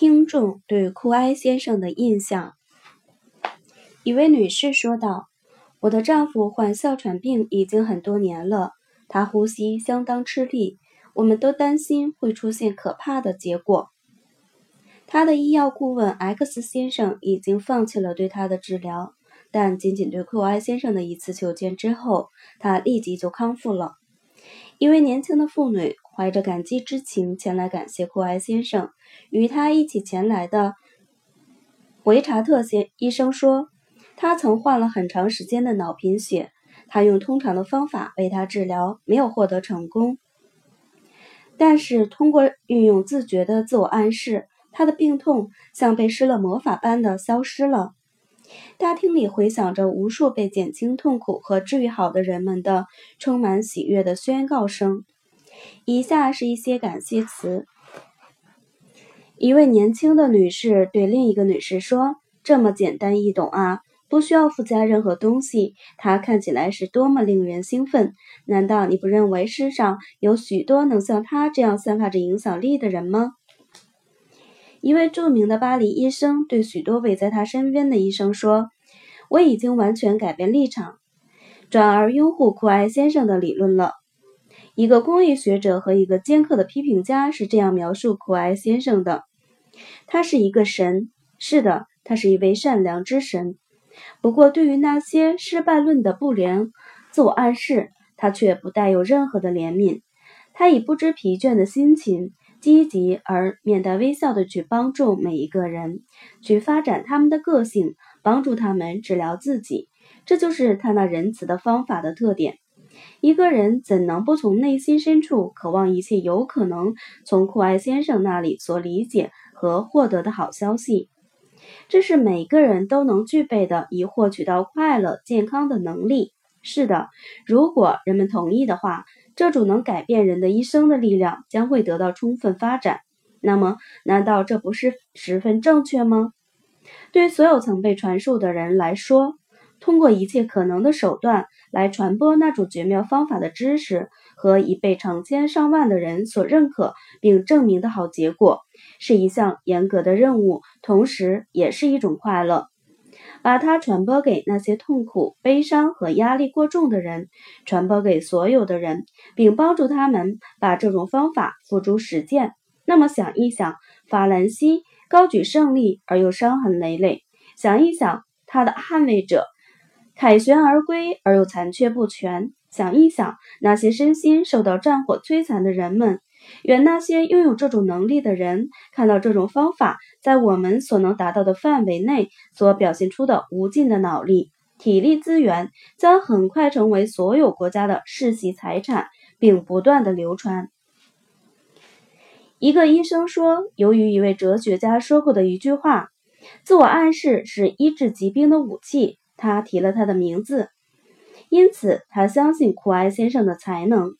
听众对库埃先生的印象。一位女士说道：“我的丈夫患哮喘病已经很多年了，他呼吸相当吃力，我们都担心会出现可怕的结果。他的医药顾问 X 先生已经放弃了对他的治疗，但仅仅对库埃先生的一次求见之后，他立即就康复了。”一位年轻的妇女怀着感激之情前来感谢库埃先生。与他一起前来的维查特先医生说，他曾患了很长时间的脑贫血，他用通常的方法为他治疗，没有获得成功。但是通过运用自觉的自我暗示，他的病痛像被施了魔法般的消失了。大厅里回响着无数被减轻痛苦和治愈好的人们的充满喜悦的宣告声。以下是一些感谢词。一位年轻的女士对另一个女士说：“这么简单易懂啊，不需要附加任何东西。它看起来是多么令人兴奋！难道你不认为世上有许多能像她这样散发着影响力的人吗？”一位著名的巴黎医生对许多围在他身边的医生说：“我已经完全改变立场，转而拥护库埃先生的理论了。”一个工业学者和一个尖刻的批评家是这样描述库艾先生的：“他是一个神，是的，他是一位善良之神。不过，对于那些失败论的不良自我暗示，他却不带有任何的怜悯。他以不知疲倦的心情。”积极而面带微笑的去帮助每一个人，去发展他们的个性，帮助他们治疗自己。这就是他那仁慈的方法的特点。一个人怎能不从内心深处渴望一切有可能从库埃先生那里所理解和获得的好消息？这是每个人都能具备的，以获取到快乐、健康的能力。是的，如果人们同意的话。这种能改变人的一生的力量将会得到充分发展。那么，难道这不是十分正确吗？对所有曾被传授的人来说，通过一切可能的手段来传播那种绝妙方法的知识和已被成千上万的人所认可并证明的好结果，是一项严格的任务，同时也是一种快乐。把它传播给那些痛苦、悲伤和压力过重的人，传播给所有的人，并帮助他们把这种方法付诸实践。那么，想一想，法兰西高举胜利而又伤痕累累；想一想，他的捍卫者凯旋而归而又残缺不全；想一想，那些身心受到战火摧残的人们。愿那些拥有这种能力的人看到这种方法在我们所能达到的范围内所表现出的无尽的脑力、体力资源，将很快成为所有国家的世袭财产，并不断的流传。一个医生说：“由于一位哲学家说过的一句话，自我暗示是医治疾病的武器。”他提了他的名字，因此他相信库埃先生的才能。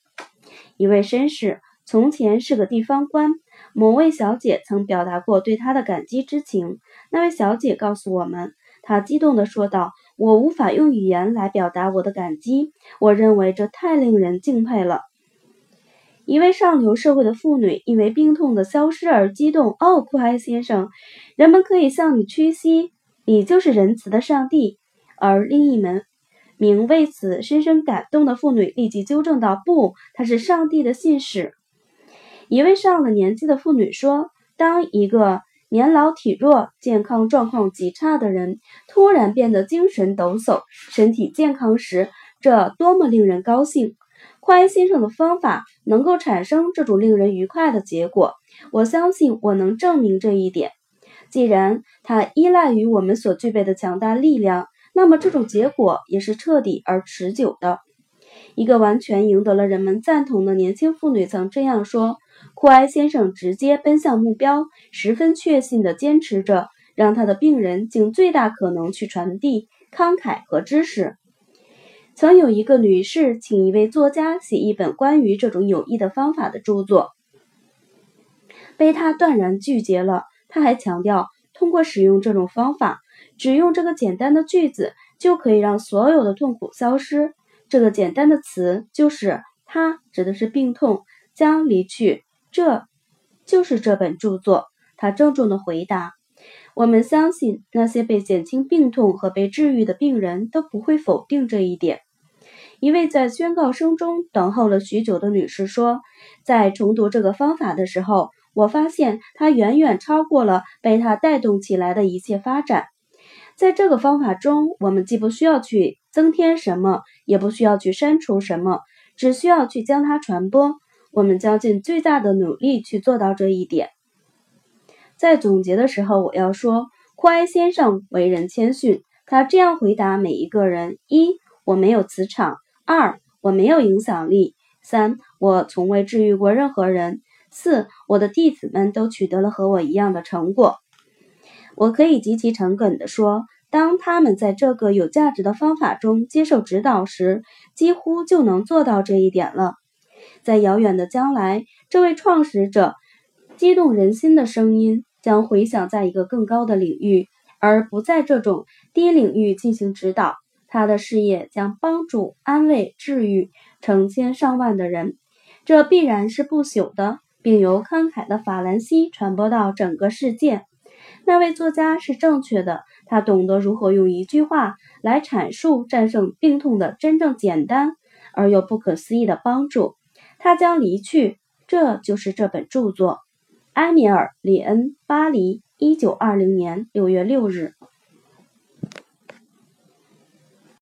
一位绅士。从前是个地方官，某位小姐曾表达过对他的感激之情。那位小姐告诉我们，她激动地说道：“我无法用语言来表达我的感激，我认为这太令人敬佩了。”一位上流社会的妇女因为病痛的消失而激动：“哦，库埃先生，人们可以向你屈膝，你就是仁慈的上帝。”而另一门名为此深深感动的妇女立即纠正道：“不，他是上帝的信使。”一位上了年纪的妇女说：“当一个年老体弱、健康状况极差的人突然变得精神抖擞、身体健康时，这多么令人高兴！宽先生的方法能够产生这种令人愉快的结果。我相信我能证明这一点。既然它依赖于我们所具备的强大力量，那么这种结果也是彻底而持久的。”一个完全赢得了人们赞同的年轻妇女曾这样说。库埃先生直接奔向目标，十分确信地坚持着，让他的病人尽最大可能去传递慷慨和知识。曾有一个女士请一位作家写一本关于这种有益的方法的著作，被他断然拒绝了。他还强调，通过使用这种方法，只用这个简单的句子就可以让所有的痛苦消失。这个简单的词就是“它”，指的是病痛将离去。这就是这本著作。他郑重地回答：“我们相信那些被减轻病痛和被治愈的病人都不会否定这一点。”一位在宣告声中等候了许久的女士说：“在重读这个方法的时候，我发现它远远超过了被它带动起来的一切发展。在这个方法中，我们既不需要去增添什么，也不需要去删除什么，只需要去将它传播。我们将尽最大的努力去做到这一点。”在总结的时候，我要说，库埃先生为人谦逊，他这样回答每一个人：一，我没有磁场。二，我没有影响力。三，我从未治愈过任何人。四，我的弟子们都取得了和我一样的成果。我可以极其诚恳地说，当他们在这个有价值的方法中接受指导时，几乎就能做到这一点了。在遥远的将来，这位创始者激动人心的声音将回响在一个更高的领域，而不在这种低领域进行指导。他的事业将帮助、安慰、治愈成千上万的人，这必然是不朽的，并由慷慨的法兰西传播到整个世界。那位作家是正确的，他懂得如何用一句话来阐述战胜病痛的真正简单而又不可思议的帮助。他将离去，这就是这本著作。埃米尔·里恩，巴黎，一九二零年六月六日。